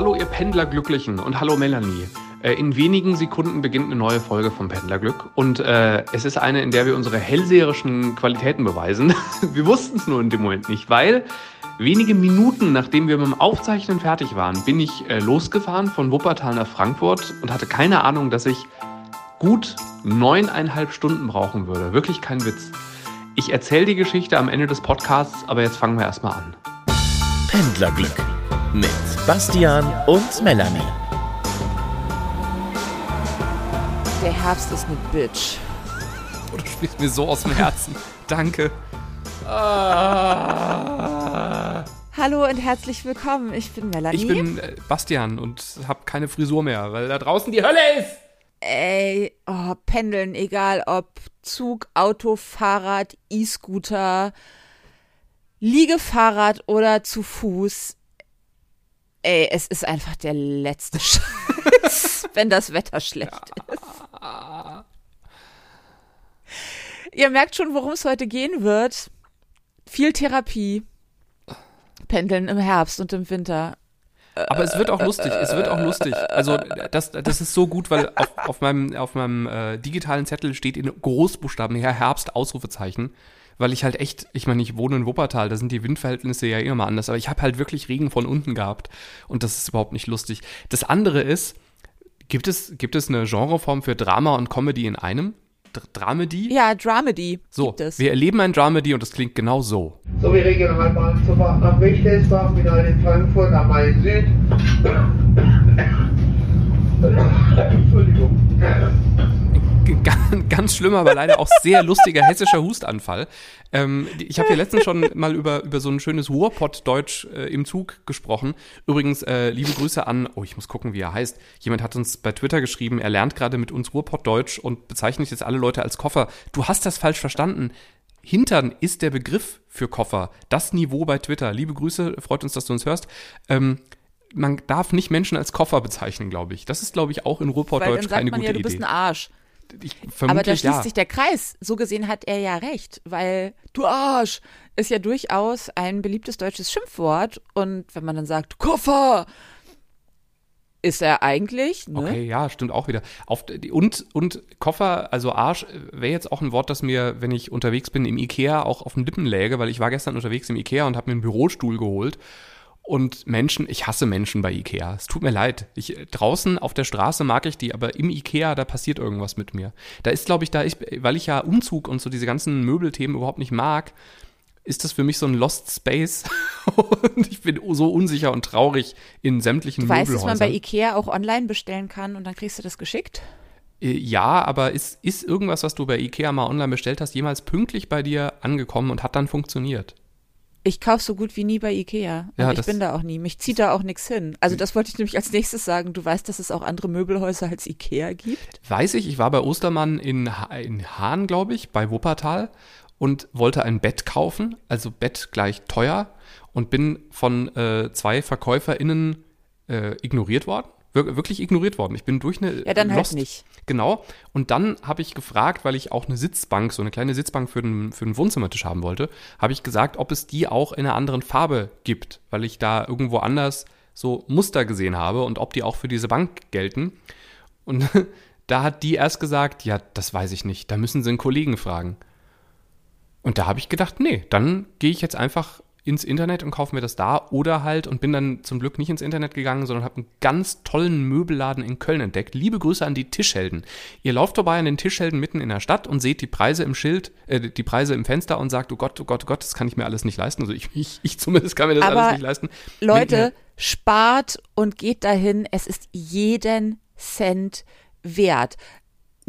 Hallo ihr Pendlerglücklichen und hallo Melanie. Äh, in wenigen Sekunden beginnt eine neue Folge vom Pendlerglück und äh, es ist eine, in der wir unsere hellseherischen Qualitäten beweisen. wir wussten es nur in dem Moment nicht, weil wenige Minuten nachdem wir mit dem Aufzeichnen fertig waren, bin ich äh, losgefahren von Wuppertal nach Frankfurt und hatte keine Ahnung, dass ich gut neuneinhalb Stunden brauchen würde. Wirklich kein Witz. Ich erzähle die Geschichte am Ende des Podcasts, aber jetzt fangen wir erstmal an. Pendlerglück mit Bastian und Melanie. Der Herbst ist eine Bitch. Oh, du sprichst mir so aus dem Herzen. Danke. Ah. Hallo und herzlich willkommen. Ich bin Melanie. Ich bin äh, Bastian und habe keine Frisur mehr, weil da draußen die Hölle ist. Ey, oh, pendeln, egal ob Zug, Auto, Fahrrad, E-Scooter, Liegefahrrad oder zu Fuß. Ey, es ist einfach der letzte Scheiß, wenn das Wetter schlecht ist. Ihr merkt schon, worum es heute gehen wird. Viel Therapie. Pendeln im Herbst und im Winter. Aber es wird auch lustig, es wird auch lustig. Also das, das ist so gut, weil auf, auf meinem, auf meinem äh, digitalen Zettel steht in Großbuchstaben her Herbst, Ausrufezeichen. Weil ich halt echt, ich meine, ich wohne in Wuppertal, da sind die Windverhältnisse ja immer anders, aber ich habe halt wirklich Regen von unten gehabt und das ist überhaupt nicht lustig. Das andere ist, gibt es, gibt es eine Genreform für Drama und Comedy in einem? Dramedy? Ja, Dramedy. So, wir erleben ein Dramedy und das klingt genau so. So wie Regionalbahnzufahrt nach Wichtelsbach, Final in Frankfurt am Main Süd. Entschuldigung. Ganz schlimmer, aber leider auch sehr lustiger hessischer Hustanfall. Ähm, ich habe hier letztens schon mal über, über so ein schönes Ruhrpott-Deutsch äh, im Zug gesprochen. Übrigens, äh, liebe Grüße an, oh, ich muss gucken, wie er heißt. Jemand hat uns bei Twitter geschrieben, er lernt gerade mit uns Ruhrpott-Deutsch und bezeichnet jetzt alle Leute als Koffer. Du hast das falsch verstanden. Hintern ist der Begriff für Koffer. Das Niveau bei Twitter. Liebe Grüße, freut uns, dass du uns hörst. Ähm, man darf nicht Menschen als Koffer bezeichnen, glaube ich. Das ist, glaube ich, auch in Ruhrpottdeutsch keine gute Idee. Ja, du bist ein Arsch. Ich, Aber da schließt ja. sich der Kreis. So gesehen hat er ja recht, weil du Arsch ist ja durchaus ein beliebtes deutsches Schimpfwort. Und wenn man dann sagt, Koffer, ist er eigentlich. Ne? Okay, ja, stimmt auch wieder. Auf, und, und Koffer, also Arsch, wäre jetzt auch ein Wort, das mir, wenn ich unterwegs bin im Ikea, auch auf den Lippen läge, weil ich war gestern unterwegs im Ikea und habe mir einen Bürostuhl geholt. Und Menschen, ich hasse Menschen bei Ikea. Es tut mir leid. Ich, draußen auf der Straße mag ich die, aber im Ikea, da passiert irgendwas mit mir. Da ist, glaube ich, da ich, weil ich ja Umzug und so diese ganzen Möbelthemen überhaupt nicht mag, ist das für mich so ein Lost Space. und ich bin so unsicher und traurig in sämtlichen du weißt, Möbelhäusern. dass man bei Ikea auch online bestellen kann und dann kriegst du das geschickt? Äh, ja, aber ist, ist irgendwas, was du bei Ikea mal online bestellt hast, jemals pünktlich bei dir angekommen und hat dann funktioniert? Ich kaufe so gut wie nie bei Ikea. Und Ja, ich bin da auch nie. Mich zieht da auch nichts hin. Also das wollte ich nämlich als nächstes sagen. Du weißt, dass es auch andere Möbelhäuser als Ikea gibt? Weiß ich, ich war bei Ostermann in, ha in Hahn, glaube ich, bei Wuppertal und wollte ein Bett kaufen, also Bett gleich teuer und bin von äh, zwei VerkäuferInnen äh, ignoriert worden. Wir wirklich ignoriert worden. Ich bin durch eine Ja, dann halt Lost, nicht. Genau. Und dann habe ich gefragt, weil ich auch eine Sitzbank, so eine kleine Sitzbank für den, für den Wohnzimmertisch haben wollte, habe ich gesagt, ob es die auch in einer anderen Farbe gibt, weil ich da irgendwo anders so Muster gesehen habe und ob die auch für diese Bank gelten. Und da hat die erst gesagt, ja, das weiß ich nicht, da müssen Sie einen Kollegen fragen. Und da habe ich gedacht, nee, dann gehe ich jetzt einfach ins Internet und kaufe mir das da oder halt und bin dann zum Glück nicht ins Internet gegangen, sondern habe einen ganz tollen Möbelladen in Köln entdeckt. Liebe Grüße an die Tischhelden. Ihr lauft vorbei an den Tischhelden mitten in der Stadt und seht die Preise im Schild, äh, die Preise im Fenster und sagt, oh Gott, oh Gott, oh Gott, das kann ich mir alles nicht leisten. Also ich, ich, ich zumindest kann mir das Aber alles nicht leisten. Leute, spart und geht dahin. Es ist jeden Cent wert.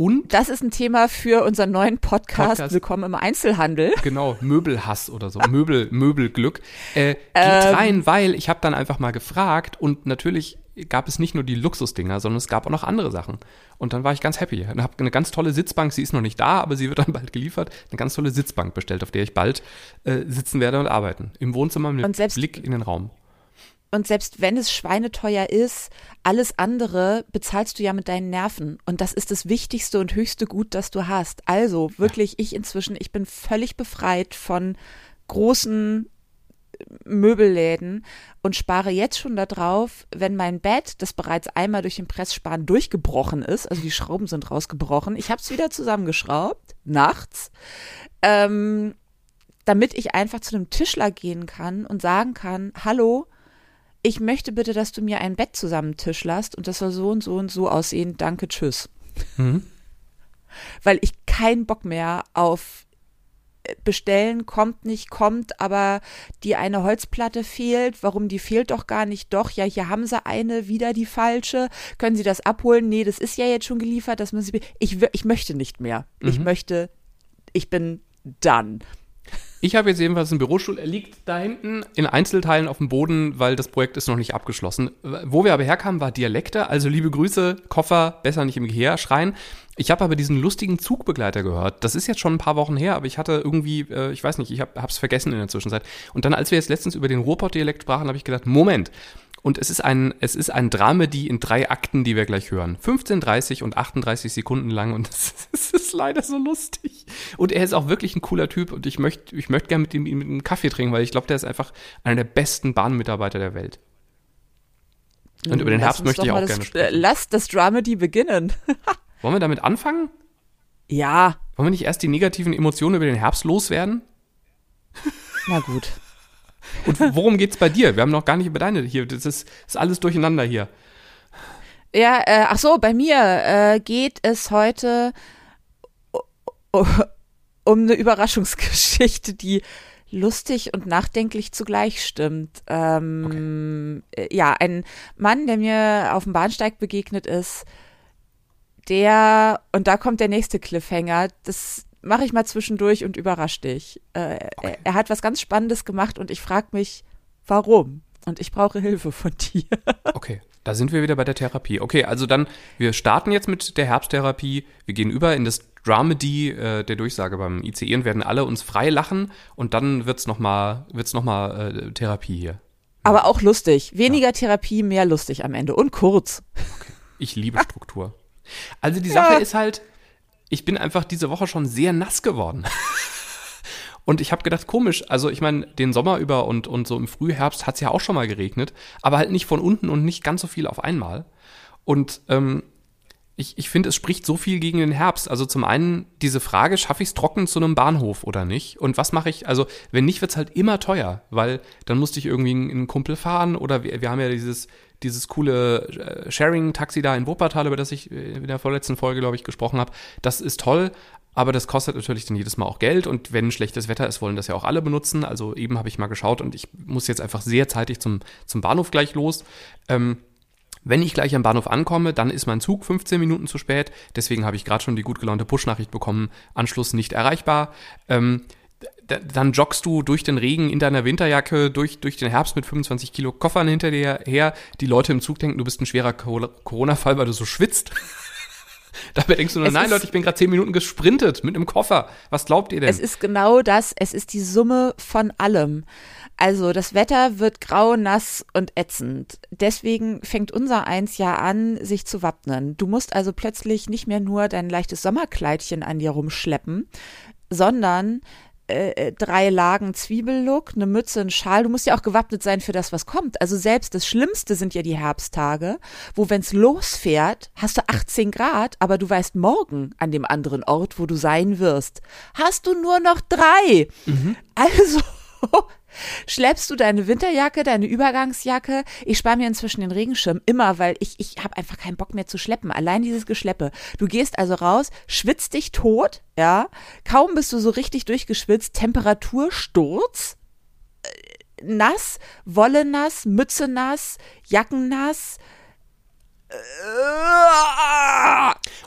Und Das ist ein Thema für unseren neuen Podcast, Podcast. Willkommen im Einzelhandel. Genau, Möbelhass oder so, Möbel, Möbelglück. Äh, geht Ähm. rein, weil ich habe dann einfach mal gefragt und natürlich gab es nicht nur die Luxusdinger, sondern es gab auch noch andere Sachen. Und dann war ich ganz happy. Und habe eine ganz tolle Sitzbank, sie ist noch nicht da, aber sie wird dann bald geliefert, eine ganz tolle Sitzbank bestellt, auf der ich bald äh, sitzen werde und arbeiten. Im Wohnzimmer mit Blick in den Raum. Und selbst wenn es schweineteuer ist, alles andere bezahlst du ja mit deinen Nerven. Und das ist das wichtigste und höchste Gut, das du hast. Also wirklich, ich inzwischen, ich bin völlig befreit von großen Möbelläden und spare jetzt schon darauf, wenn mein Bett, das bereits einmal durch den Presssparen durchgebrochen ist, also die Schrauben sind rausgebrochen, ich habe es wieder zusammengeschraubt, nachts, ähm, damit ich einfach zu einem Tischler gehen kann und sagen kann, hallo, ich möchte bitte, dass du mir ein Bett zusammentischlerst und das soll so und so und so aussehen, danke, tschüss. Mhm. Weil ich keinen Bock mehr auf bestellen, kommt nicht, kommt, aber die eine Holzplatte fehlt. Warum die fehlt doch gar nicht? Doch, ja, hier haben sie eine, wieder die falsche. Können Sie das abholen? Nee, das ist ja jetzt schon geliefert. Das müssen Sie. Ich, ich möchte nicht mehr. Ich Mhm. möchte, ich bin done. Ich habe jetzt jedenfalls einen Bürostuhl. Er liegt da hinten in Einzelteilen auf dem Boden, weil das Projekt ist noch nicht abgeschlossen. Wo wir aber herkamen, war Dialekte. Also liebe Grüße, Koffer, besser nicht im Gehör schreien. Ich habe aber diesen lustigen Zugbegleiter gehört. Das ist jetzt schon ein paar Wochen her, aber ich hatte irgendwie, äh, ich weiß nicht, ich habe es vergessen in der Zwischenzeit. Und dann, als wir jetzt letztens über den Ruhrpott-Dialekt sprachen, habe ich gedacht, Moment. Und es ist ein, es ist ein Dramedy in drei Akten, die wir gleich hören. 15, 30 und 38 Sekunden lang und es ist leider so lustig. Und er ist auch wirklich ein cooler Typ und ich möchte, ich möchte gerne mit ihm mit einem Kaffee trinken, weil ich glaube, der ist einfach einer der besten Bahnmitarbeiter der Welt. Und über den Herbst möchte ich auch gerne das, sprechen. äh, Lass das Dramedy beginnen. Wollen wir damit anfangen? ja, Wollen wir nicht erst die negativen Emotionen über den Herbst loswerden? na gut. Und worum geht's bei dir? Wir haben noch gar nicht über deine hier. Das ist, ist alles durcheinander hier. Ja, äh, ach so, bei mir äh, geht es heute um eine Überraschungsgeschichte, die lustig und nachdenklich zugleich stimmt. Ähm, äh, Ja, ein Mann, der mir auf dem Bahnsteig begegnet ist, der, und da kommt der nächste Cliffhanger, das mache ich mal zwischendurch und überrasch dich. Äh, er, er hat was ganz Spannendes gemacht und ich frage mich, warum? Und ich brauche Hilfe von dir. Okay, da sind wir wieder bei der Therapie. Okay, also dann, wir starten jetzt mit der Herbsttherapie. Wir gehen über in das Dramedy äh, der Durchsage beim ICE und werden alle uns frei lachen und dann wird's nochmal wird's noch mal, äh, Therapie hier. Aber auch lustig. Weniger Therapie, mehr lustig am Ende. Und kurz. Ich liebe Struktur. Also die Sache ist halt, ich bin einfach diese Woche schon sehr nass geworden. Und ich habe gedacht, komisch, also ich meine, den Sommer über und, und so im Frühherbst hat es ja auch schon mal geregnet, aber halt nicht von unten und nicht ganz so viel auf einmal. Und ähm, ich, ich finde, es spricht so viel gegen den Herbst. Also zum einen diese Frage, schaffe ich es trocken zu einem Bahnhof oder nicht? Und was mache ich? Also wenn nicht, wird es halt immer teuer, weil dann musste ich irgendwie in einen Kumpel fahren oder wir, wir haben ja dieses, dieses coole äh, Sharing-Taxi da in Wuppertal, über das ich äh, in der vorletzten Folge, glaube ich, gesprochen habe. Das ist toll, aber das kostet natürlich dann jedes Mal auch Geld und wenn schlechtes Wetter ist, wollen das ja auch alle benutzen. Also eben habe ich mal geschaut und ich muss jetzt einfach sehr zeitig zum, zum Bahnhof gleich los. Ähm, wenn ich gleich am Bahnhof ankomme, dann ist mein Zug 15 Minuten zu spät. Deswegen habe ich gerade schon die gut gelaunte Push-Nachricht bekommen, Anschluss nicht erreichbar. Ähm, dann joggst du durch den Regen in deiner Winterjacke, durch, durch den Herbst mit 25 Kilo Koffern hinter dir her. Die Leute im Zug denken, du bist ein schwerer Co- Corona-Fall, weil du so schwitzt. Dabei denkst du nur, Es nein Leute, ich bin gerade 10 Minuten gesprintet mit einem Koffer. Was glaubt ihr denn? Es ist genau das. Es ist die Summe von allem. Also das Wetter wird grau, nass und ätzend. Deswegen fängt unser Eins ja an, sich zu wappnen. Du musst also plötzlich nicht mehr nur dein leichtes Sommerkleidchen an dir rumschleppen, sondern äh, drei Lagen Zwiebellook, eine Mütze, ein Schal. Du musst ja auch gewappnet sein für das, was kommt. Also selbst das Schlimmste sind ja die Herbsttage, wo wenn's losfährt, hast du 18 Grad, aber du weißt morgen an dem anderen Ort, wo du sein wirst, hast du nur noch drei. Also schleppst du deine Winterjacke, deine Übergangsjacke. Ich spare mir inzwischen den Regenschirm immer, weil ich, ich habe einfach keinen Bock mehr zu schleppen. Allein dieses Geschleppe. Du gehst also raus, schwitzt dich tot, ja. Kaum bist du so richtig durchgeschwitzt, Temperatursturz, äh, nass, Wolle nass, Mütze nass, Jacken nass. Äh,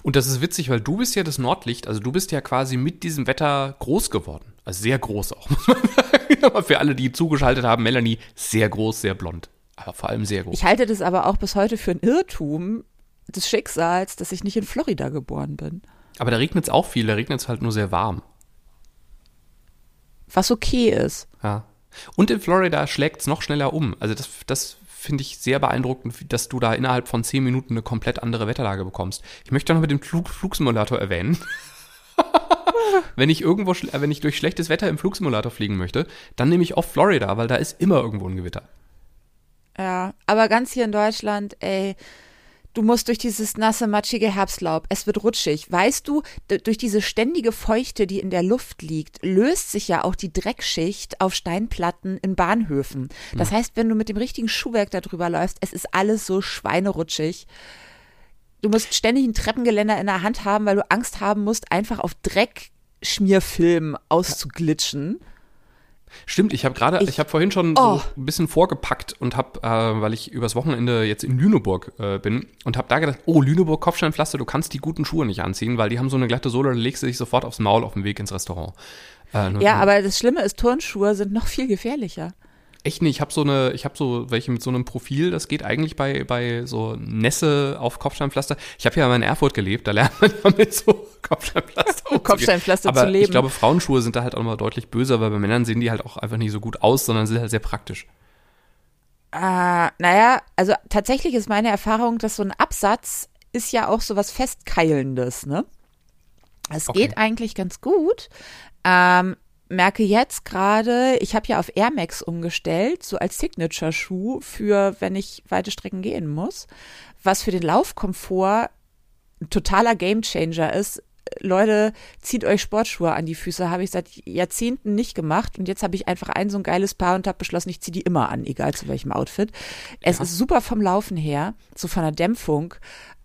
Und das ist witzig, weil du bist ja das Nordlicht, also du bist ja quasi mit diesem Wetter groß geworden. Also sehr groß auch, muss man sagen. Aber für alle, die zugeschaltet haben, Melanie, sehr groß, sehr blond. Aber vor allem sehr groß. Ich halte das aber auch bis heute für ein Irrtum des Schicksals, dass ich nicht in Florida geboren bin. Aber da regnet es auch viel, da regnet es halt nur sehr warm. Was okay ist. Ja. Und in Florida schlägt es noch schneller um. Also das, das finde ich sehr beeindruckend, dass du da innerhalb von zehn Minuten eine komplett andere Wetterlage bekommst. Ich möchte noch mit dem Flug, Flugsimulator erwähnen. wenn ich irgendwo, äh, wenn ich durch schlechtes Wetter im Flugsimulator fliegen möchte, dann nehme ich oft Florida, weil da ist immer irgendwo ein Gewitter. Ja, aber ganz hier in Deutschland, ey, du musst durch dieses nasse, matschige Herbstlaub. Es wird rutschig. Weißt du, durch diese ständige Feuchte, die in der Luft liegt, löst sich ja auch die Dreckschicht auf Steinplatten in Bahnhöfen. Das heißt, wenn du mit dem richtigen Schuhwerk da drüber läufst, es ist alles so schweinerutschig. Du musst ständig ein Treppengeländer in der Hand haben, weil du Angst haben musst, einfach auf Dreckschmierfilm auszuglitschen. Stimmt, ich habe gerade, Ich- ich, habe vorhin schon Oh. so ein bisschen vorgepackt und habe, äh, weil ich übers Wochenende jetzt in Lüneburg äh, bin und habe da gedacht, oh, Lüneburg Kopfsteinpflaster, du kannst die guten Schuhe nicht anziehen, weil die haben so eine glatte Sohle, da legst du dich sofort aufs Maul auf dem Weg ins Restaurant. Äh, nur- Ja, nur- aber das Schlimme ist, Turnschuhe sind noch viel gefährlicher. Echt nicht, ich habe so eine, ich habe so welche mit so einem Profil, das geht eigentlich bei, bei so Nässe auf Kopfsteinpflaster. Ich habe ja mal in Erfurt gelebt, da lernt man ja mit so Kopfsteinpflaster umzugehen. Kopfsteinpflaster Aber zu leben. ich glaube, Frauenschuhe sind da halt auch mal deutlich böser, weil bei Männern sehen die halt auch einfach nicht so gut aus, sondern sind halt sehr praktisch. Äh, naja, also tatsächlich ist meine Erfahrung, dass so ein Absatz ist ja auch so was Festkeilendes, ne? Es Okay. geht eigentlich ganz gut. Ähm, merke jetzt gerade, ich habe ja auf Air Max umgestellt, so als Signature-Schuh für, wenn ich weite Strecken gehen muss, was für den Laufkomfort ein totaler Gamechanger ist. Leute, zieht euch Sportschuhe an die Füße, habe ich seit Jahrzehnten nicht gemacht und jetzt habe ich einfach ein so ein geiles Paar und habe beschlossen, ich ziehe die immer an, egal zu welchem Outfit. Es ist super vom Laufen her, so von der Dämpfung,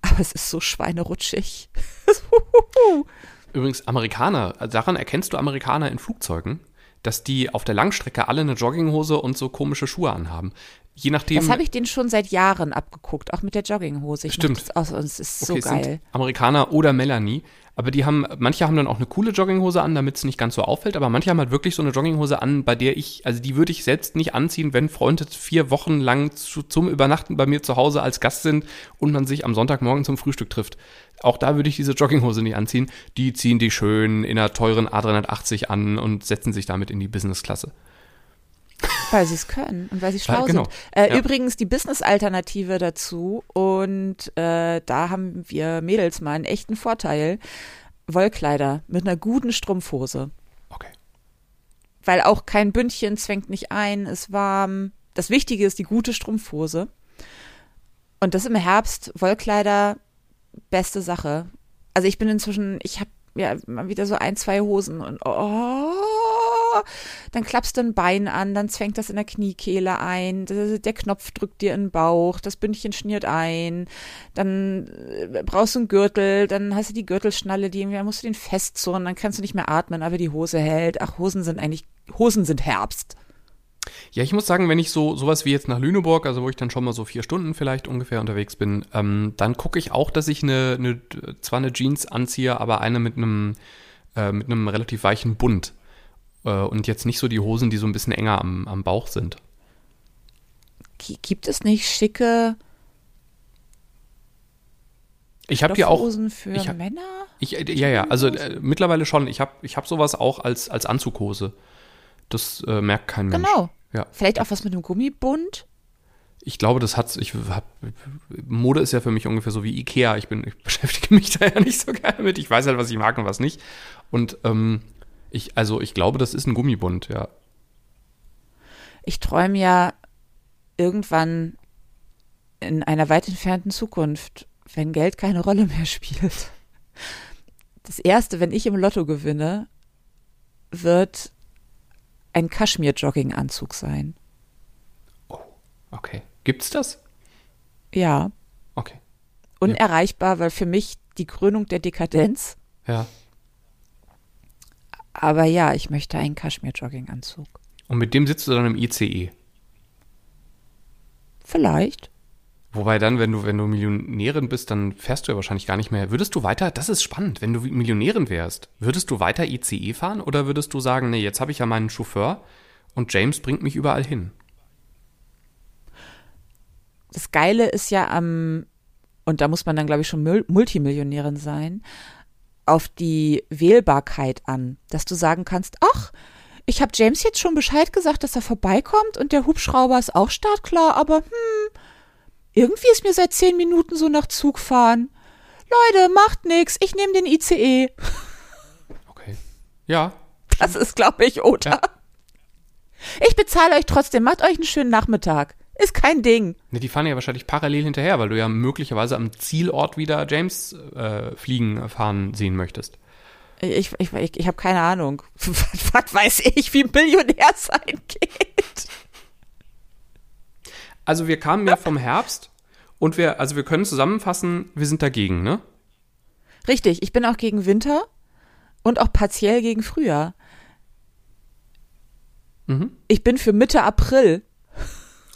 aber es ist so schweinerutschig. Übrigens, Amerikaner, daran erkennst du Amerikaner in Flugzeugen, dass die auf der Langstrecke alle eine Jogginghose und so komische Schuhe anhaben. Je nachdem. Das habe ich denen schon seit Jahren abgeguckt, auch mit der Jogginghose. Ich Stimmt. Das aus, und es ist so okay, es geil. sind Amerikaner oder Melanie, aber die haben, manche haben dann auch eine coole Jogginghose an, damit es nicht ganz so auffällt, aber manche haben halt wirklich so eine Jogginghose an, bei der ich, also die würde ich selbst nicht anziehen, wenn Freunde vier Wochen lang zu, zum Übernachten bei mir zu Hause als Gast sind und man sich am Sonntagmorgen zum Frühstück trifft. Auch da würde ich diese Jogginghose nicht anziehen. Die ziehen die schön in einer teuren A380 an und setzen sich damit in die Businessklasse. Weil sie es können und weil sie schlau Weil- genau. sind. Äh, Ja. Übrigens die Business-Alternative dazu und äh, da haben wir Mädels mal einen echten Vorteil. Wollkleider mit einer guten Strumpfhose. Okay. Weil auch kein Bündchen zwängt nicht ein, ist warm. Das Wichtige ist die gute Strumpfhose. Und das im Herbst, Wollkleider, beste Sache. Also ich bin inzwischen, ich habe ja mal wieder so ein, zwei Hosen und oh, dann klappst du ein Bein an, dann zwängt das in der Kniekehle ein, der, Knopf drückt dir in den Bauch, das Bündchen schniert ein, dann äh, brauchst du einen Gürtel, dann hast du die Gürtelschnalle, die dann musst du den festzurren, dann kannst du nicht mehr atmen, aber die Hose hält. Ach, Hosen sind eigentlich, Hosen sind Herbst. Ja, ich muss sagen, wenn ich so sowas wie jetzt nach Lüneburg, also wo ich dann schon mal so vier Stunden vielleicht ungefähr unterwegs bin, ähm, dann gucke ich auch, dass ich eine, eine zwar eine Jeans anziehe, aber eine mit einem äh, mit einem relativ weichen Bund und jetzt nicht so die Hosen, die so ein bisschen enger am, am Bauch sind. Gibt es nicht schicke Ich habe die auch, Stoffhosen für ich hab- Männer? ich, äh, ja ja, also äh, mittlerweile schon. Ich habe ich habe sowas auch als als Anzughose. Das äh, merkt kein Mensch. Genau. Ja. Vielleicht auch was mit einem Gummibund? Ich glaube, das hat's. Ich hab, Mode ist ja für mich ungefähr so wie Ikea. Ich bin, ich beschäftige mich da ja nicht so gerne mit. Ich weiß halt, was ich mag und was nicht. Und ähm, ich, also ich glaube, das ist ein Gummibund, ja. Ich träume ja irgendwann in einer weit entfernten Zukunft, wenn Geld keine Rolle mehr spielt. Das erste, wenn ich im Lotto gewinne, wird ein Kaschmir-Jogging-Anzug sein. Okay. Gibt's das? Ja, Okay. unerreichbar, weil für mich die Krönung der Dekadenz. Ja. Aber ja, ich möchte einen Kaschmir-Jogging-Anzug. Und mit dem sitzt du dann im ICE. Vielleicht. Wobei dann, wenn du, wenn du Millionärin bist, dann fährst du ja wahrscheinlich gar nicht mehr. Würdest du weiter, das ist spannend, wenn du Millionärin wärst, würdest du weiter ICE fahren oder würdest du sagen, nee, jetzt habe ich ja meinen Chauffeur und James bringt mich überall hin? das Geile ist ja am, und da muss man dann, glaube ich, schon Mul- Multimillionärin sein, auf die Wählbarkeit an, dass du sagen kannst, ach, ich habe James jetzt schon Bescheid gesagt, dass er vorbeikommt und der Hubschrauber ist auch startklar, aber hm, irgendwie ist mir seit zehn Minuten so nach Zug fahren. Leute, macht nix, ich nehme den ICE. Okay. Ja. Das ist, glaube ich, oder? Ja. Ich bezahle euch trotzdem. Macht euch einen schönen Nachmittag. Ist kein Ding. Ne, die fahren ja wahrscheinlich parallel hinterher, weil du ja möglicherweise am Zielort wieder James äh, fliegen fahren sehen möchtest. Ich, ich, ich, ich habe keine Ahnung. Was weiß ich, wie Millionär sein geht? Also wir kamen ja vom Herbst und wir, also wir können zusammenfassen, wir sind dagegen, ne? Richtig, ich bin auch gegen Winter und auch partiell gegen Frühjahr. Mhm. Ich bin für Mitte April.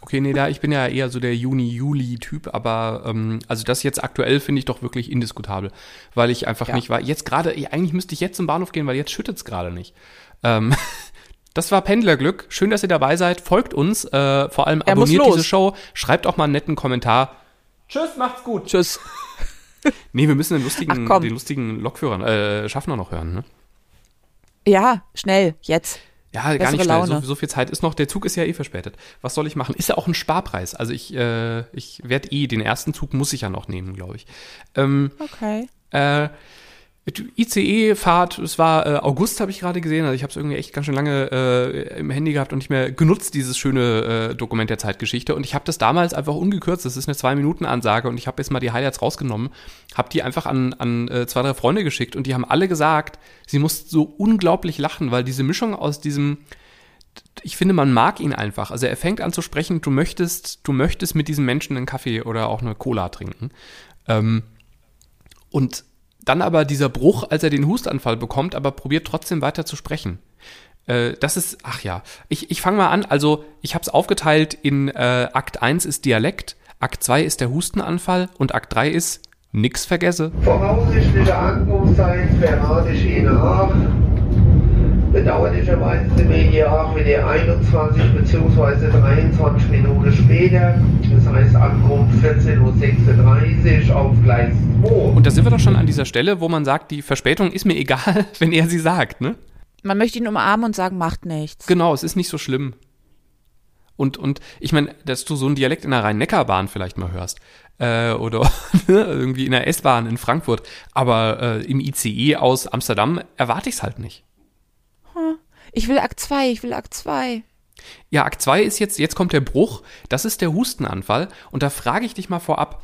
Okay, nee, da ich bin ja eher so der Juni-Juli-Typ, aber ähm, also das jetzt aktuell finde ich doch wirklich indiskutabel, weil ich einfach Ja. nicht war. Jetzt gerade, eigentlich müsste ich jetzt zum Bahnhof gehen, weil jetzt schüttet es gerade nicht. Ähm, das war Pendlerglück. Schön, dass ihr dabei seid. Folgt uns, äh, vor allem Er abonniert diese Show. Schreibt auch mal einen netten Kommentar. Tschüss, macht's gut. Tschüss. Nee, wir müssen den lustigen, den lustigen Lokführer, äh, Schaffner noch hören, ne? Ja, schnell, jetzt. Ja, gar Bessere nicht schnell. So, so viel Zeit ist noch. Der Zug ist ja eh verspätet. Was soll ich machen? Ist ja auch ein Sparpreis. Also ich, äh, ich werde eh, den ersten Zug muss ich ja noch nehmen, glaube ich. Ähm, Okay. äh, ICE-Fahrt, es war äh, August, habe ich gerade gesehen. Also ich habe es irgendwie echt ganz schön lange äh, im Handy gehabt und nicht mehr genutzt, dieses schöne äh, Dokument der Zeitgeschichte. Und ich habe das damals einfach ungekürzt. Das ist eine Zwei-Minuten-Ansage und ich habe jetzt mal die Highlights rausgenommen, habe die einfach an, an äh, zwei, drei Freunde geschickt und die haben alle gesagt, sie mussten so unglaublich lachen, weil diese Mischung aus diesem ich finde, man mag ihn einfach. Also er fängt an zu sprechen, du möchtest, du möchtest mit diesem Menschen einen Kaffee oder auch eine Cola trinken. Ähm, und dann aber dieser Bruch, als er den Hustanfall bekommt, aber probiert trotzdem weiter zu sprechen. Äh, das ist, ach ja, ich, ich fange mal an. Also ich habe es aufgeteilt in äh, Akt 1 ist Dialekt, Akt 2 ist der Hustenanfall und Akt 3 ist nix vergesse. Voraussichtliche Ankunftszeit verrate ich Ihnen. Bedauerlicherweise sind wir hier auch wieder 21 bzw. 23 Minuten später. Das heißt Ankunft 14.36 Uhr auf Gleis 2. Und da sind wir doch schon an dieser Stelle, wo man sagt, die Verspätung ist mir egal, wenn er sie sagt, ne? Man möchte ihn umarmen und sagen, macht nichts. Genau, es ist nicht so schlimm. Und, und ich meine, dass du so einen Dialekt in der Rhein-Neckar-Bahn vielleicht mal hörst. Äh, oder irgendwie in der S-Bahn in Frankfurt. Aber äh, im ICE aus Amsterdam erwarte ich es halt nicht. Ich will Akt 2, ich will Akt 2. Ja, Akt 2 ist jetzt, jetzt kommt der Bruch. Das ist der Hustenanfall. Und da frage ich dich mal vorab,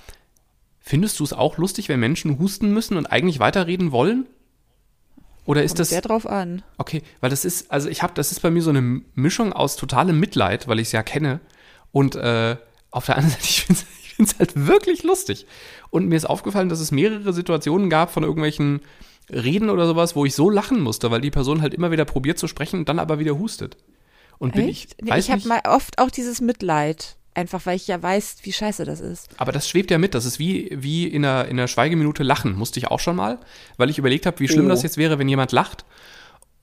findest du es auch lustig, wenn Menschen husten müssen und eigentlich weiterreden wollen? Oder ist Kommt das. sehr drauf an. Okay, weil das ist, also ich habe, das ist bei mir so eine Mischung aus totalem Mitleid, weil ich es ja kenne. Und äh, auf der anderen Seite, ich finde es halt wirklich lustig. Und mir ist aufgefallen, dass es mehrere Situationen gab von irgendwelchen Reden oder sowas, wo ich so lachen musste, weil die Person halt immer wieder probiert zu sprechen und dann aber wieder hustet. Und bin ich, Echt? Nee, weiß ich habe mal oft auch dieses Mitleid. Einfach weil ich ja weiß, wie scheiße das ist. aber das schwebt ja mit. Das ist wie, wie in, einer, in einer Schweigeminute lachen. Musste ich auch schon mal, weil ich überlegt habe, wie schlimm Oh. das jetzt wäre, wenn jemand lacht.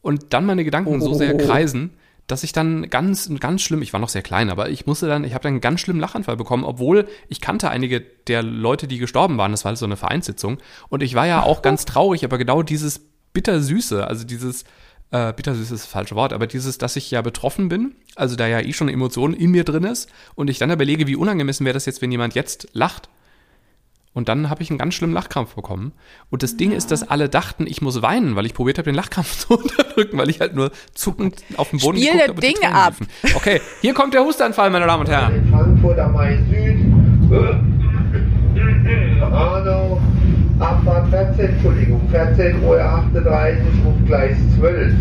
Und dann meine Gedanken so sehr kreisen, dass ich dann ganz, ganz schlimm, ich war noch sehr klein, aber ich musste dann, ich habe dann einen ganz schlimmen Lachanfall bekommen, obwohl ich kannte einige der Leute, die gestorben waren. Das war halt so eine Vereinssitzung. Und ich war ja auch ganz traurig, aber genau dieses bittersüße, also dieses, äh, bittersüß ist das falsche Wort, aber dieses, dass ich ja betroffen bin, also da ja eh schon eine Emotion in mir drin ist und ich dann überlege, wie unangemessen wäre das jetzt, wenn jemand jetzt lacht. Und dann habe ich einen ganz schlimmen Lachkrampf bekommen. Und das Ding ist, dass alle dachten, ich muss weinen, weil ich probiert habe, den Lachkrampf zu unterdrücken, weil ich halt nur zuckend auf den Boden Spiel geguckt das habe und die Ding Tränen ab. liefen. Okay, hier kommt der Hustanfall, meine Damen und Herren. in Frankfurt am Main Süd. Hanau, Abfahrt 14, Entschuldigung, 14.38 Uhr auf Gleis 12.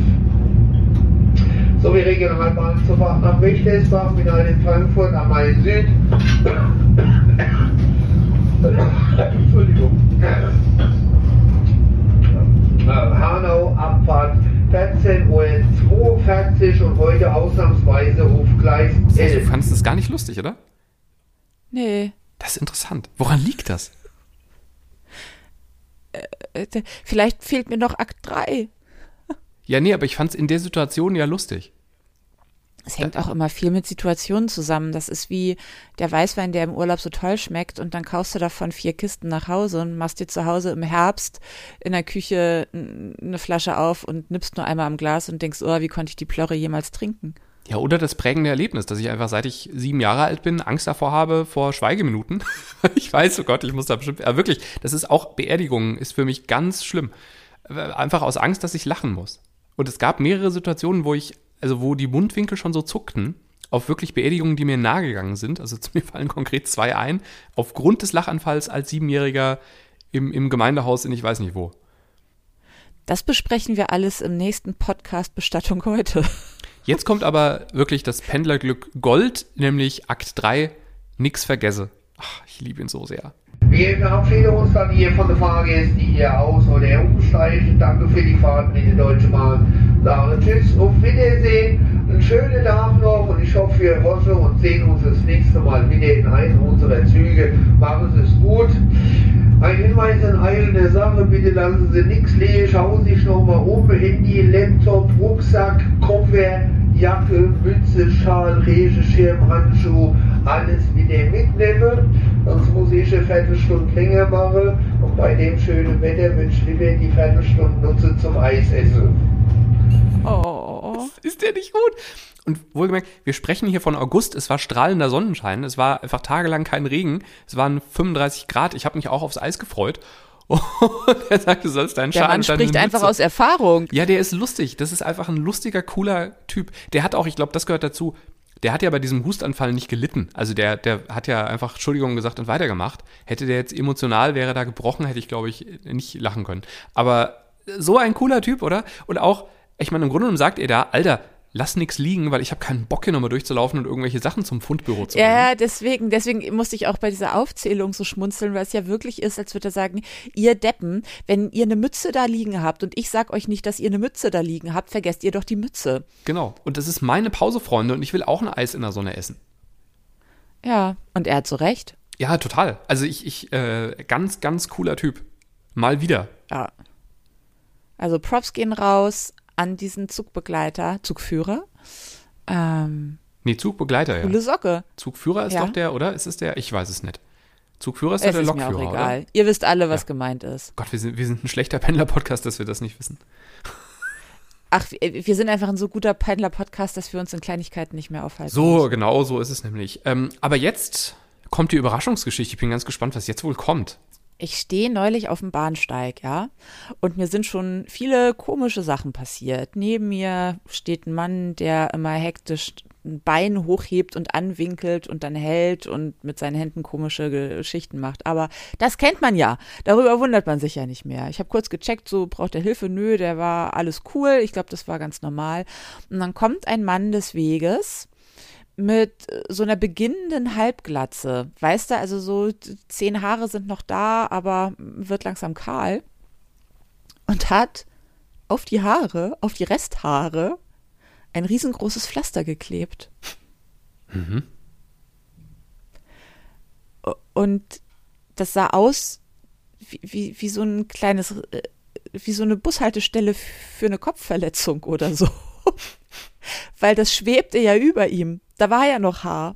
Sowie Regionalbahnzufahrt nach Wichtelsbach, Final in Frankfurt am Main Süd. Entschuldigung. Äh, Hanau, Abfahrt 14.42 Uhr und heute ausnahmsweise auf Gleis Das heißt, du 11. fandest es gar nicht lustig, oder? Nee. Das ist interessant. Woran liegt das? Äh, d- Vielleicht fehlt mir noch Akt 3. Ja, nee, aber ich fand es in der Situation ja lustig. Es hängt auch immer viel mit Situationen zusammen. Das ist wie der Weißwein, der im Urlaub so toll schmeckt und dann kaufst du davon vier Kisten nach Hause und machst dir zu Hause im Herbst in der Küche eine Flasche auf und nippst nur einmal am Glas und denkst, oh, wie konnte ich die Plörre jemals trinken? Ja, oder das prägende Erlebnis, dass ich einfach seit ich sieben Jahre alt bin, Angst davor habe vor Schweigeminuten. ich weiß, oh Gott, ich muss da bestimmt, aber wirklich, das ist auch, Beerdigungen ist für mich ganz schlimm. Einfach aus Angst, dass ich lachen muss. Und es gab mehrere Situationen, wo ich, also wo die Mundwinkel schon so zuckten, auf wirklich Beerdigungen, die mir nahegegangen sind. Also zu mir fallen konkret zwei ein, aufgrund des Lachanfalls als Siebenjähriger im, im Gemeindehaus in ich weiß nicht wo. Das besprechen wir alles im nächsten Podcast Bestattung heute. Jetzt kommt aber wirklich das Pendlerglück Gold, nämlich Akt 3, nix vergesse. Ach, ich liebe ihn so sehr. Wir verabschieden uns dann hier von den Fahrgästen, die hier aus- oder umsteigen. Danke für die Fahrt mit der Deutschen Bahn. Sagen Tschüss, auf Wiedersehen. Einen schönen Tag noch und ich hoffe, wir hören und sehen uns das nächste Mal wieder in einem unserer Züge. Machen Sie es gut. Ein Hinweis in eilende Sache, bitte lassen Sie nichts liegen, schauen Sie sich nochmal um, Handy, Laptop, Rucksack, Koffer, Jacke, Mütze, Schal, Regenschirm, Handschuh, alles wieder mitnehmen, sonst muss ich eine Viertelstunde länger machen und bei dem schönen Wetter würde ich lieber die Viertelstunde nutzen zum Eisessen. Oh. Ist der nicht gut? Und wohlgemerkt, wir sprechen hier von August, es war strahlender Sonnenschein, es war einfach tagelang kein Regen, es waren 35 Grad, ich habe mich auch aufs Eis gefreut. Und er sagt, du sollst deinen Der Schal Mann und deine spricht einfach aus Erfahrung. Ja, der ist lustig. Das ist einfach ein lustiger, cooler Typ. Der hat auch, ich glaube, das gehört dazu. Der hat ja bei diesem Hustanfall nicht gelitten. Also der, der hat ja einfach Entschuldigung gesagt und weitergemacht. Hätte der jetzt emotional, wäre da gebrochen, hätte ich, glaube ich, nicht lachen können. Aber so ein cooler Typ, oder? Und auch, ich meine, im Grunde genommen sagt er da, Alter, lass nix liegen, weil ich habe keinen Bock hier nochmal durchzulaufen und irgendwelche Sachen zum Fundbüro zu bringen. Ja, ja, deswegen, deswegen musste ich auch bei dieser Aufzählung so schmunzeln, weil es ja wirklich ist, als würde er sagen, ihr Deppen, wenn ihr eine Mütze da liegen habt und ich sag euch nicht, dass ihr eine Mütze da liegen habt, vergesst ihr doch die Mütze. Genau. Und das ist meine Pause, Freunde, und ich will auch ein Eis in der Sonne essen. Ja, und er hat so recht. Ja, total. Also ich, ich, äh, ganz, ganz cooler Typ. Mal wieder. Ja. Also Props gehen raus an diesen Zugbegleiter, Zugführer. Ähm, Nee, Zugbegleiter, ja. coole Socke. Zugführer ist Ja. doch der, oder? Ist es der? Ich weiß es nicht. Zugführer ist Es doch der ist mir Lokführer, auch egal. oder? Ihr wisst alle, was Ja. gemeint ist. Gott, wir sind, wir sind ein schlechter Pendler-Podcast, dass wir das nicht wissen. Ach, wir wir sind einfach ein so guter Pendler-Podcast, dass wir uns in Kleinigkeiten nicht mehr aufhalten. So, müssen. genau so ist es nämlich. Ähm, aber jetzt kommt die Überraschungsgeschichte. Ich bin ganz gespannt, was jetzt wohl kommt. Ich stehe neulich auf dem Bahnsteig, ja, und mir sind schon viele komische Sachen passiert. Neben mir steht ein Mann, der immer hektisch ein Bein hochhebt und anwinkelt und dann hält und mit seinen Händen komische Geschichten macht. Aber das kennt man ja. Darüber wundert man sich ja nicht mehr. Ich habe kurz gecheckt, so braucht er Hilfe. Nö, der war alles cool. Ich glaube, das war ganz normal. Und dann kommt ein Mann des Weges mit äh, so einer beginnenden Halbglatze. Weißt du, also so zehn Haare sind noch da, aber wird langsam kahl. Und hat auf die Haare, auf die Resthaare, ein riesengroßes Pflaster geklebt. O- Und das sah aus wie, wie, wie so ein kleines, äh, wie so eine Bushaltestelle für eine Kopfverletzung oder so. Weil das schwebte ja über ihm. Da war ja noch Haar.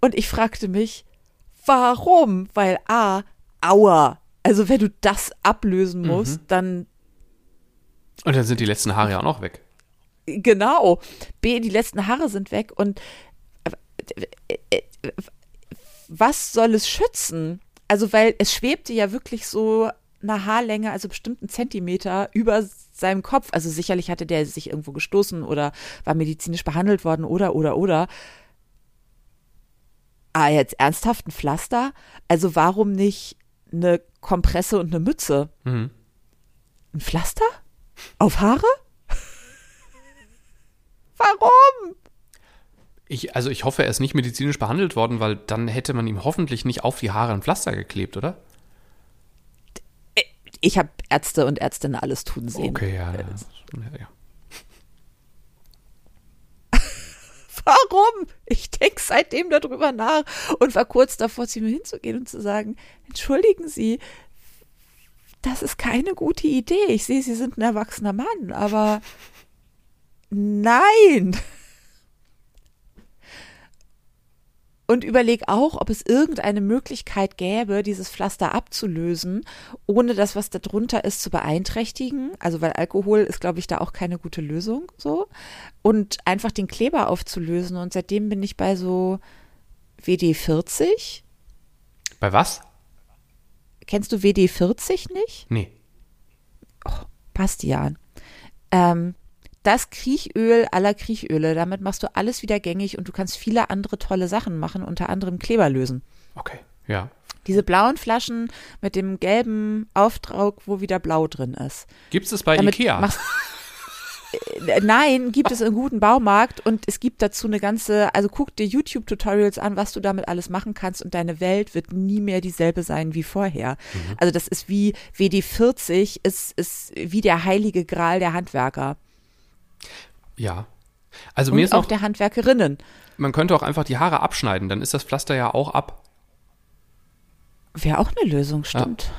Und ich fragte mich, warum? Weil A, aua. Also wenn du das ablösen musst, dann Und dann sind die letzten Haare ja auch noch weg. Genau. B, die letzten Haare sind weg und was soll es schützen? Also, weil es schwebte ja wirklich so eine Haarlänge, also bestimmten Zentimeter über seinem Kopf. Also sicherlich hatte der sich irgendwo gestoßen oder war medizinisch behandelt worden oder, oder, oder. Ah, jetzt ernsthaft ein Pflaster? Also warum nicht eine Kompresse und eine Mütze? Mhm. Ein Pflaster? Auf Haare? Warum? Ich, also ich hoffe, er ist nicht medizinisch behandelt worden, weil dann hätte man ihm hoffentlich nicht auf die Haare ein Pflaster geklebt, oder? Ich habe Ärzte und Ärztinnen alles tun sehen. Okay, ja. ja. Äh, ja, ja. Warum? Ich denke seitdem darüber nach und war kurz davor, zu ihm hinzugehen und zu sagen, entschuldigen Sie, das ist keine gute Idee. Ich sehe, Sie sind ein erwachsener Mann, aber nein. Und überleg auch, ob es irgendeine Möglichkeit gäbe, dieses Pflaster abzulösen, ohne das, was da drunter ist, zu beeinträchtigen. Also, weil Alkohol ist, glaube ich, da auch keine gute Lösung, so. Und einfach den Kleber aufzulösen. Und seitdem bin ich bei so WD40. Bei was? Kennst du WD40 nicht? Nee. Bastian. Ähm, das Kriechöl aller Kriechöle. Damit machst du alles wieder gängig und du kannst viele andere tolle Sachen machen, unter anderem Kleber lösen. Okay, ja. Diese blauen Flaschen mit dem gelben Aufdruck, wo wieder blau drin ist. Gibt es das bei Damit Ikea? machst- Äh, Nein, gibt es im guten Baumarkt und es gibt dazu eine ganze, also guck dir YouTube-Tutorials an, was du damit alles machen kannst und deine Welt wird nie mehr dieselbe sein wie vorher. Mhm. Also das ist wie WD40, ist, ist wie der heilige Gral der Handwerker Ja. Also mir und ist auch noch, der Handwerkerinnen. man könnte auch einfach die Haare abschneiden, dann ist das Pflaster ja auch ab. Wäre auch eine Lösung, stimmt.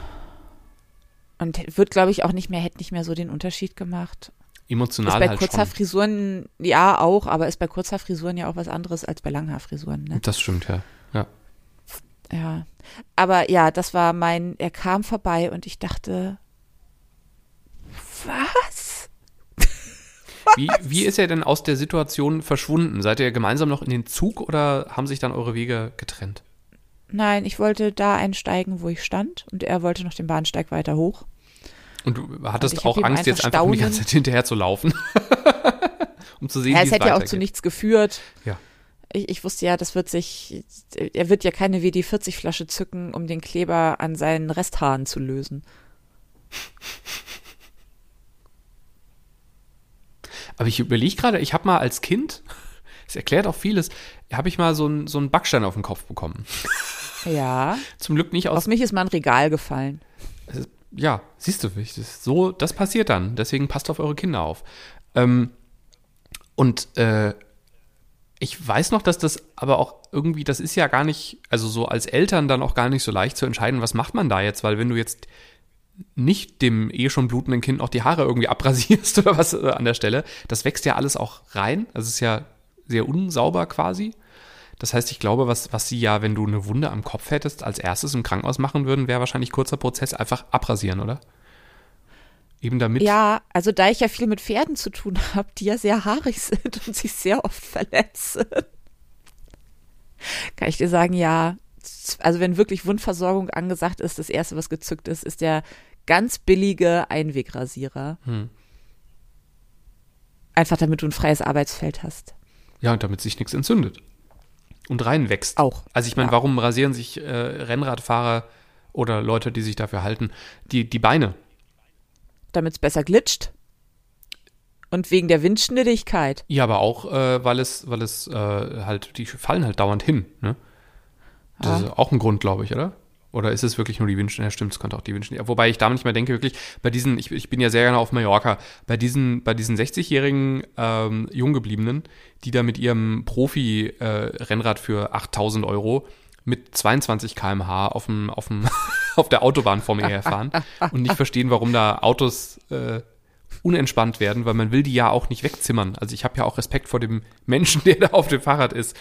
Und wird, glaube ich, auch nicht mehr, hätte nicht mehr so den Unterschied gemacht. Ist Emotional bei halt schon. Kurzhaarfrisuren, ja auch, aber ist bei Kurzhaarfrisuren ja auch was anderes als bei Langhaarfrisuren. Ne? Das stimmt, ja. ja. Ja. Aber ja, das war mein, er kam vorbei und ich dachte, was? Wie, wie ist er denn aus der Situation verschwunden? Seid ihr gemeinsam noch in den Zug oder haben sich dann eure Wege getrennt? Nein, ich wollte da einsteigen, wo ich stand und er wollte noch den Bahnsteig weiter hoch. Und du hattest Und auch Angst, jetzt einfach einfach um die ganze Zeit hinterher zu laufen. um zu sehen, Ja, wie es es hätte ja auch zu nichts geführt. Ja. Ich, ich wusste ja, das wird sich, er wird ja keine WD-40-Flasche zücken, um den Kleber an seinen Resthaaren zu lösen. Aber ich überlege gerade, ich habe mal als Kind, das erklärt auch vieles, habe ich mal so einen so einen Backstein auf den Kopf bekommen. Ja. Zum Glück nicht aus Auf mich ist mal ein Regal gefallen. ja, siehst du, das, so, das passiert dann. Deswegen passt auf eure Kinder auf. Ähm, und äh, ich weiß noch, dass das aber auch irgendwie, das ist ja gar nicht, also so als Eltern dann auch gar nicht so leicht zu entscheiden, was macht man da jetzt, weil wenn du jetzt nicht dem eh schon blutenden Kind noch die Haare irgendwie abrasierst oder was äh, an der Stelle, das wächst ja alles auch rein. Also es ist ja sehr unsauber quasi. Das heißt, ich glaube, was, was sie ja, wenn du eine Wunde am Kopf hättest, als erstes im Krankenhaus machen würden, wäre wahrscheinlich kurzer Prozess einfach abrasieren, oder? Eben damit. Ja, also da ich ja viel mit Pferden zu tun habe, die ja sehr haarig sind und sich sehr oft verletzen, kann ich dir sagen, ja, also wenn wirklich Wundversorgung angesagt ist, das erste, was gezückt ist, ist der ganz billige Einwegrasierer. Hm. Einfach damit du ein freies Arbeitsfeld hast. Ja, und damit sich nichts entzündet. Und reinwächst. Auch, Also ich meine, ja. warum rasieren sich äh, Rennradfahrer oder Leute, die sich dafür halten, die, die Beine? Damit es besser glitscht. Und wegen der Windschnittigkeit. Ja, aber auch, äh, weil es, weil es äh, halt, die fallen halt dauernd hin, ne? Das Ja. ist auch ein Grund, glaube ich, oder? Oder ist es wirklich nur die Windschnittigkeit? Ja, stimmt, es könnte auch die Windschnittigkeit. Wobei ich da nicht mehr denke, wirklich, bei diesen, ich, ich bin ja sehr gerne auf Mallorca, bei diesen, bei diesen 60-jährigen ähm, Junggebliebenen, die da mit ihrem Profi-Rennrad für 8000 Euro mit 22 km/h auf, dem, auf, dem, auf der Autobahn vor mir herfahren und nicht verstehen, warum da Autos äh, unentspannt werden, weil man will die ja auch nicht wegzimmern. Also ich habe ja auch Respekt vor dem Menschen, der da auf dem Fahrrad ist.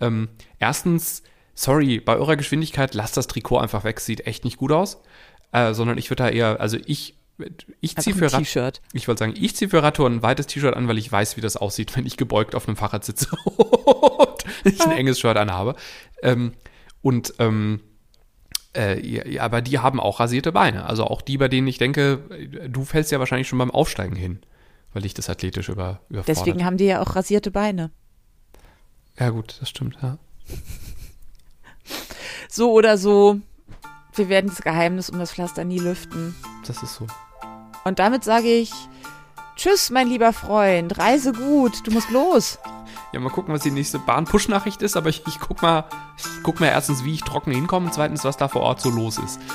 Ähm, erstens, sorry, bei eurer Geschwindigkeit lasst das Trikot einfach weg, sieht echt nicht gut aus. Äh, sondern ich würde da eher, also ich, ich ziehe für T-Shirt. ich wollte sagen, ich ziehe für Radtour ein weites T-Shirt an, weil ich weiß, wie das aussieht, wenn ich gebeugt auf einem Fahrrad sitze und ich ein enges Shirt anhabe. Ähm, und ähm, äh, ja, aber die haben auch rasierte Beine. Also auch die, bei denen ich denke, du fällst ja wahrscheinlich schon beim Aufsteigen hin, weil dich das athletisch über, überfordert. Deswegen haben die ja auch rasierte Beine. ja gut, das stimmt, ja. So oder so, wir werden das Geheimnis um das Pflaster nie lüften. Das ist so. Und damit sage ich, tschüss, mein lieber Freund, reise gut, du musst los. Ja, mal gucken, was die nächste Bahn-Push-Nachricht ist, aber ich, ich guck mal, ich guck mal erstens, wie ich trocken hinkomme und zweitens, was da vor Ort so los ist.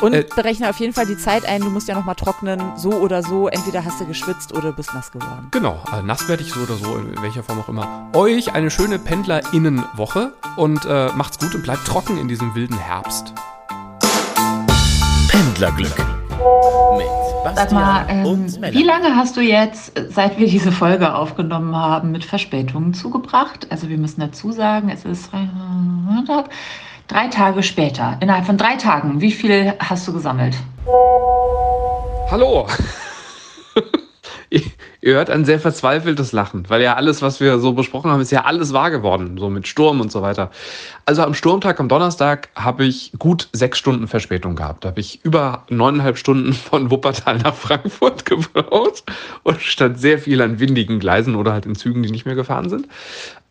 Und Äh, berechne auf jeden Fall die Zeit ein, du musst ja nochmal trocknen, so oder so, entweder hast du geschwitzt oder bist nass geworden. Genau, also nass werde ich so oder so, in welcher Form auch immer. Euch eine schöne PendlerInnen-Woche und äh, macht's gut und bleibt trocken in diesem wilden Herbst. Pendlerglück mit Sag Bastian mal, ähm, und wie lange hast du jetzt, seit wir diese Folge aufgenommen haben, mit Verspätungen zugebracht? Also wir müssen dazu sagen, es ist drei, drei Tage später. Innerhalb von drei Tagen, wie viel hast du gesammelt? Hallo! Ihr hört ein sehr verzweifeltes Lachen, weil ja alles, was wir so besprochen haben, ist ja alles wahr geworden, so mit Sturm und so weiter. Also am Sturmtag am Donnerstag habe ich gut sechs Stunden Verspätung gehabt. Da habe ich über neuneinhalb Stunden von Wuppertal nach Frankfurt gebraucht und stand sehr viel an windigen Gleisen oder halt in Zügen, die nicht mehr gefahren sind.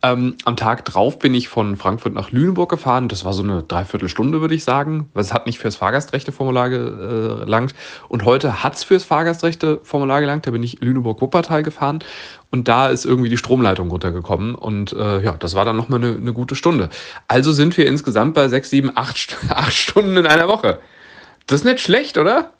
Ähm, am Tag drauf bin ich von Frankfurt nach Lüneburg gefahren. Das war so eine Dreiviertelstunde, würde ich sagen. Es hat nicht fürs Fahrgastrechteformular gelangt. Und heute hat es fürs Fahrgastrechteformular gelangt. Da bin ich Lüneburg-Wuppertal gefahren. Und da ist irgendwie die Stromleitung runtergekommen. Und äh, ja, das war dann nochmal eine, eine gute Stunde. Also sind wir insgesamt bei sechs, sieben, acht, acht Stunden in einer Woche. Das ist nicht schlecht, oder?